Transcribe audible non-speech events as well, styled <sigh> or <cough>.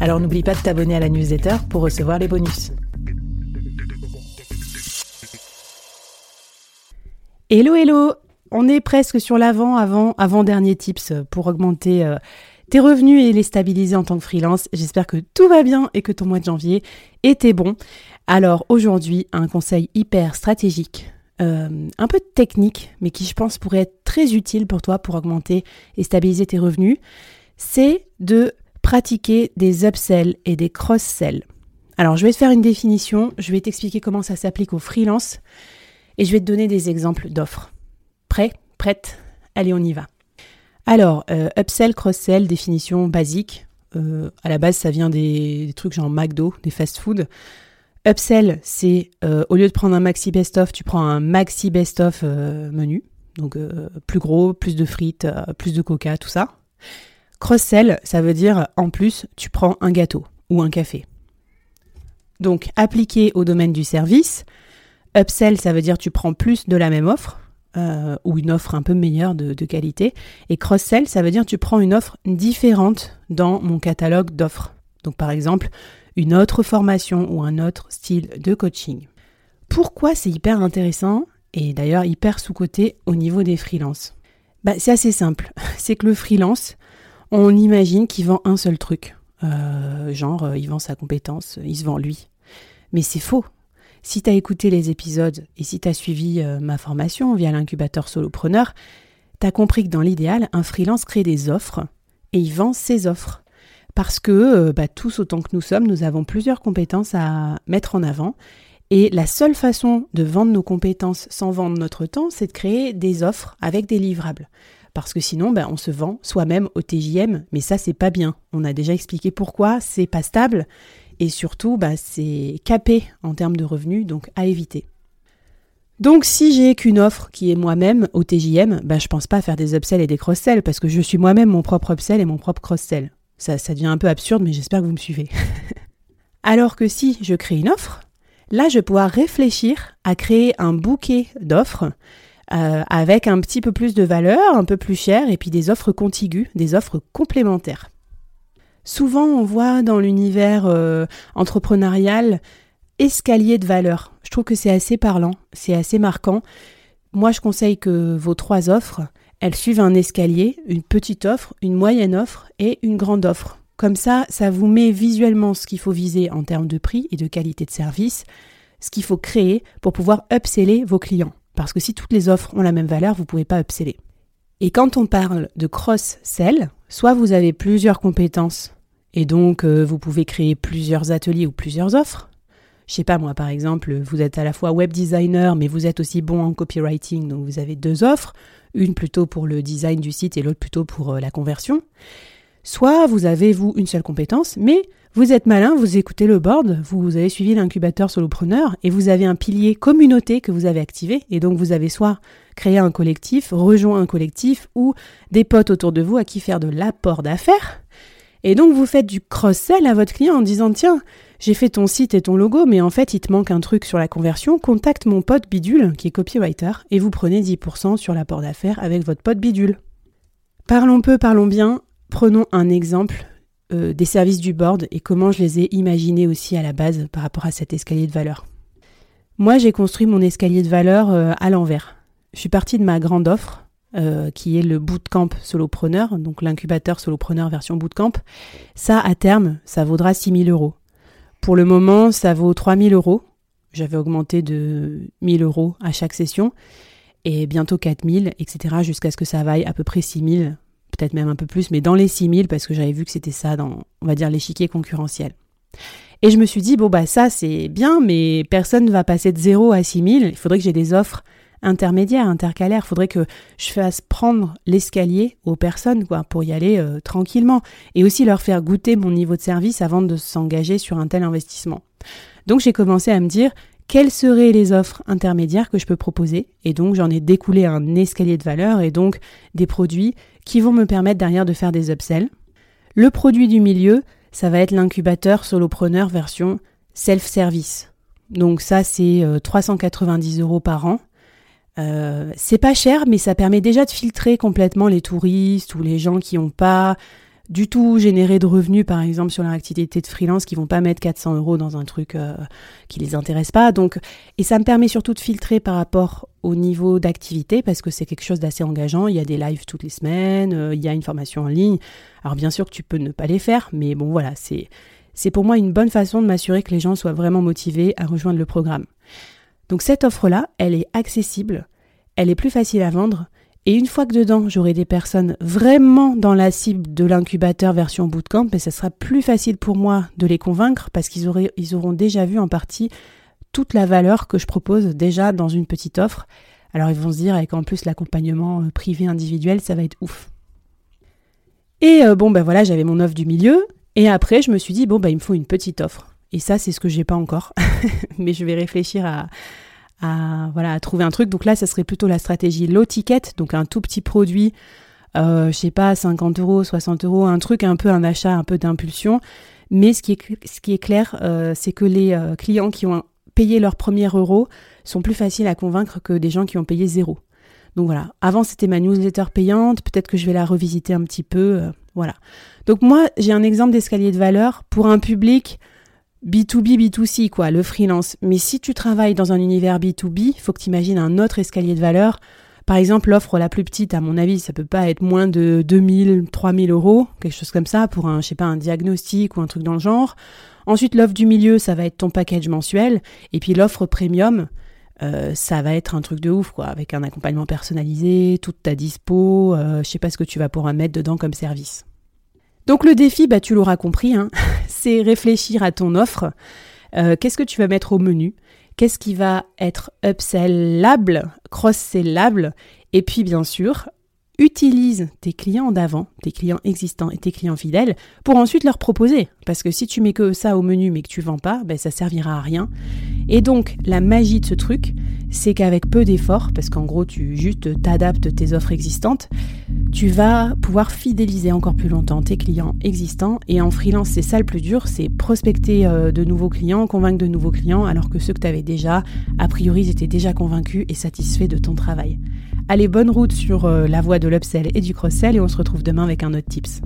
Alors n'oublie pas de t'abonner à la newsletter pour recevoir les bonus. Hello hello On est presque sur l'avant avant avant dernier tips pour augmenter euh, tes revenus et les stabiliser en tant que freelance. J'espère que tout va bien et que ton mois de janvier était bon. Alors aujourd'hui, un conseil hyper stratégique, euh, un peu technique, mais qui je pense pourrait être très utile pour toi pour augmenter et stabiliser tes revenus, c'est de pratiquer des upsells et des cross-sells. Alors je vais te faire une définition, je vais t'expliquer comment ça s'applique aux freelance et je vais te donner des exemples d'offres. Prêt Prête Allez, on y va. Alors, euh, upsell, cross-sell, définition basique. Euh, à la base, ça vient des, trucs genre McDo, des fast-food. Upsell, c'est euh, au lieu de prendre un maxi best-of, tu prends un maxi best-of menu. Donc plus gros, plus de frites, plus de coca, tout ça. Cross-sell, ça veut dire en plus, tu prends un gâteau ou un café. Donc appliqué au domaine du service, upsell, ça veut dire tu prends plus de la même offre. Euh, ou une offre un peu meilleure de, qualité. Et cross-sell, ça veut dire tu prends une offre différente dans mon catalogue d'offres. Donc par exemple, une autre formation ou un autre style de coaching. Pourquoi c'est hyper intéressant et d'ailleurs hyper sous-coté au niveau des freelances? Bah, C'est assez simple. <laughs> C'est que le freelance, on imagine qu'il vend un seul truc. Euh, genre, euh, il vend sa compétence, il se vend lui. Mais c'est faux. Si tu as écouté les épisodes et si tu as suivi euh, ma formation via l'incubateur solopreneur, tu as compris que dans l'idéal, un freelance crée des offres et il vend ses offres. Parce que euh, bah, tous autant que nous sommes, nous avons plusieurs compétences à mettre en avant. Et la seule façon de vendre nos compétences sans vendre notre temps, c'est de créer des offres avec des livrables. Parce que sinon, bah, on se vend soi-même au TJM, mais ça, c'est pas bien. On a déjà expliqué pourquoi, c'est pas stable et surtout, bah, c'est capé en termes de revenus, donc à éviter. Donc si j'ai qu'une offre qui est moi-même au TJM, bah, je pense pas faire des upsells et des cross-sells parce que je suis moi-même mon propre upsell et mon propre cross-sell. Ça, ça devient un peu absurde, mais j'espère que vous me suivez. <laughs> Alors que si je crée une offre, là je vais pouvoir réfléchir à créer un bouquet d'offres euh, avec un petit peu plus de valeur, un peu plus cher, et puis des offres contiguës, des offres complémentaires. Souvent, on voit dans l'univers euh, entrepreneurial escalier de valeur. Je trouve que c'est assez parlant, c'est assez marquant. Moi, je conseille que vos trois offres, elles suivent un escalier, une petite offre, une moyenne offre et une grande offre. Comme ça, ça vous met visuellement ce qu'il faut viser en termes de prix et de qualité de service, ce qu'il faut créer pour pouvoir upseller vos clients. Parce que si toutes les offres ont la même valeur, vous ne pouvez pas upseller. Et quand on parle de cross-sell, soit vous avez plusieurs compétences et donc, euh, vous pouvez créer plusieurs ateliers ou plusieurs offres. Je sais pas moi, par exemple, vous êtes à la fois web designer, mais vous êtes aussi bon en copywriting, donc vous avez deux offres, une plutôt pour le design du site et l'autre plutôt pour euh, la conversion. Soit vous avez, vous, une seule compétence, mais vous êtes malin, vous écoutez le board, vous avez suivi l'incubateur solopreneur et vous avez un pilier communauté que vous avez activé. Et donc vous avez soit créé un collectif, rejoint un collectif ou des potes autour de vous à qui faire de l'apport d'affaires. Et donc vous faites du cross-sell à votre client en disant tiens, j'ai fait ton site et ton logo, mais en fait il te manque un truc sur la conversion, contacte mon pote Bidule qui est copywriter et vous prenez 10% sur l'apport d'affaires avec votre pote Bidule. Parlons peu, parlons bien, prenons un exemple euh, des services du board et comment je les ai imaginés aussi à la base par rapport à cet escalier de valeur. Moi j'ai construit mon escalier de valeur euh, à l'envers. Je suis partie de ma grande offre, euh, qui est le bootcamp solopreneur, donc l'incubateur solopreneur version bootcamp, ça à terme, ça vaudra 6000 euros. Pour le moment, ça vaut 3000 euros. J'avais augmenté de 1000 euros à chaque session et bientôt 4000, etc. jusqu'à ce que ça vaille à peu près 6000, peut-être même un peu plus, mais dans les 6000 parce que j'avais vu que c'était ça dans, on va dire, l'échiquier concurrentiel. Et je me suis dit, bon, bah ça c'est bien, mais personne ne va passer de 0 à 6000. Il faudrait que j'ai des offres intermédiaires, intercalaires. Il faudrait que je fasse prendre l'escalier aux personnes quoi, pour y aller euh, tranquillement. Et aussi leur faire goûter mon niveau de service avant de s'engager sur un tel investissement. Donc j'ai commencé à me dire, quelles seraient les offres intermédiaires que je peux proposer? Et donc j'en ai découlé un escalier de valeur et donc des produits qui vont me permettre derrière de faire des upsells. Le produit du milieu, ça va être l'incubateur solopreneur version self-service. Donc ça c'est 390 euh, euros par an. Euh, c'est pas cher, mais ça permet déjà de filtrer complètement les touristes ou les gens qui n'ont pas du tout générer de revenus, par exemple, sur leur activité de freelance, qui vont pas mettre 400 euros dans un truc euh, qui les intéresse pas. Donc, et ça me permet surtout de filtrer par rapport au niveau d'activité, parce que c'est quelque chose d'assez engageant. Il y a des lives toutes les semaines, euh, il y a une formation en ligne. Alors, bien sûr que tu peux ne pas les faire, mais bon, voilà, c'est, c'est pour moi une bonne façon de m'assurer que les gens soient vraiment motivés à rejoindre le programme. Donc, cette offre-là, elle est accessible, elle est plus facile à vendre, et une fois que dedans, j'aurai des personnes vraiment dans la cible de l'incubateur version bootcamp, et ça sera plus facile pour moi de les convaincre parce qu'ils ils auront déjà vu en partie toute la valeur que je propose déjà dans une petite offre. Alors ils vont se dire avec en plus l'accompagnement euh, privé individuel, ça va être ouf. Et euh, bon ben voilà, j'avais mon offre du milieu et après je me suis dit bon ben il me faut une petite offre. Et ça c'est ce que j'ai pas encore, <laughs> mais je vais réfléchir à, à, voilà, à trouver un truc. Donc là, ça serait plutôt la stratégie low ticket, donc un tout petit produit, euh, je sais pas, 50 euros, 60 euros, un truc un peu un achat un peu d'impulsion. Mais ce qui est, ce qui est clair, euh, c'est que les euh, clients qui ont payé leur premier euro sont plus faciles à convaincre que des gens qui ont payé zéro. Donc voilà, avant c'était ma newsletter payante, peut-être que je vais la revisiter un petit peu, euh, voilà. Donc moi, j'ai un exemple d'escalier de valeur pour un public B2B, B2C, quoi, le freelance. Mais si tu travailles dans un univers B2B, il faut que tu imagines un autre escalier de valeur. Par exemple, l'offre la plus petite, à mon avis, ça peut pas être moins de 2000, 3000 euros, quelque chose comme ça, pour un, je sais pas, un diagnostic ou un truc dans le genre. Ensuite, l'offre du milieu, ça va être ton package mensuel. Et puis l'offre premium, euh, ça va être un truc de ouf, quoi, avec un accompagnement personnalisé, toute ta dispo, euh, je sais pas ce que tu vas pouvoir mettre dedans comme service. Donc le défi, bah, tu l'auras compris, hein, <laughs> c'est réfléchir à ton offre. Euh, qu'est-ce que tu vas mettre au menu? Qu'est-ce qui va être upsellable, cross-sellable? Et puis bien sûr, utilise tes clients d'avant, tes clients existants et tes clients fidèles pour ensuite leur proposer. Parce que si tu mets que ça au menu mais que tu vends pas, ben ça servira à rien. Et donc la magie de ce truc, c'est qu'avec peu d'efforts, parce qu'en gros tu juste t'adaptes tes offres existantes, tu vas pouvoir fidéliser encore plus longtemps tes clients existants. Et en freelance, c'est ça le plus dur, c'est prospecter euh, de nouveaux clients, convaincre de nouveaux clients, alors que ceux que tu avais déjà, a priori, ils étaient déjà convaincus et satisfaits de ton travail. Allez, bonne route sur euh, la voie de l'upsell et du cross-sell et on se retrouve demain avec un autre tips.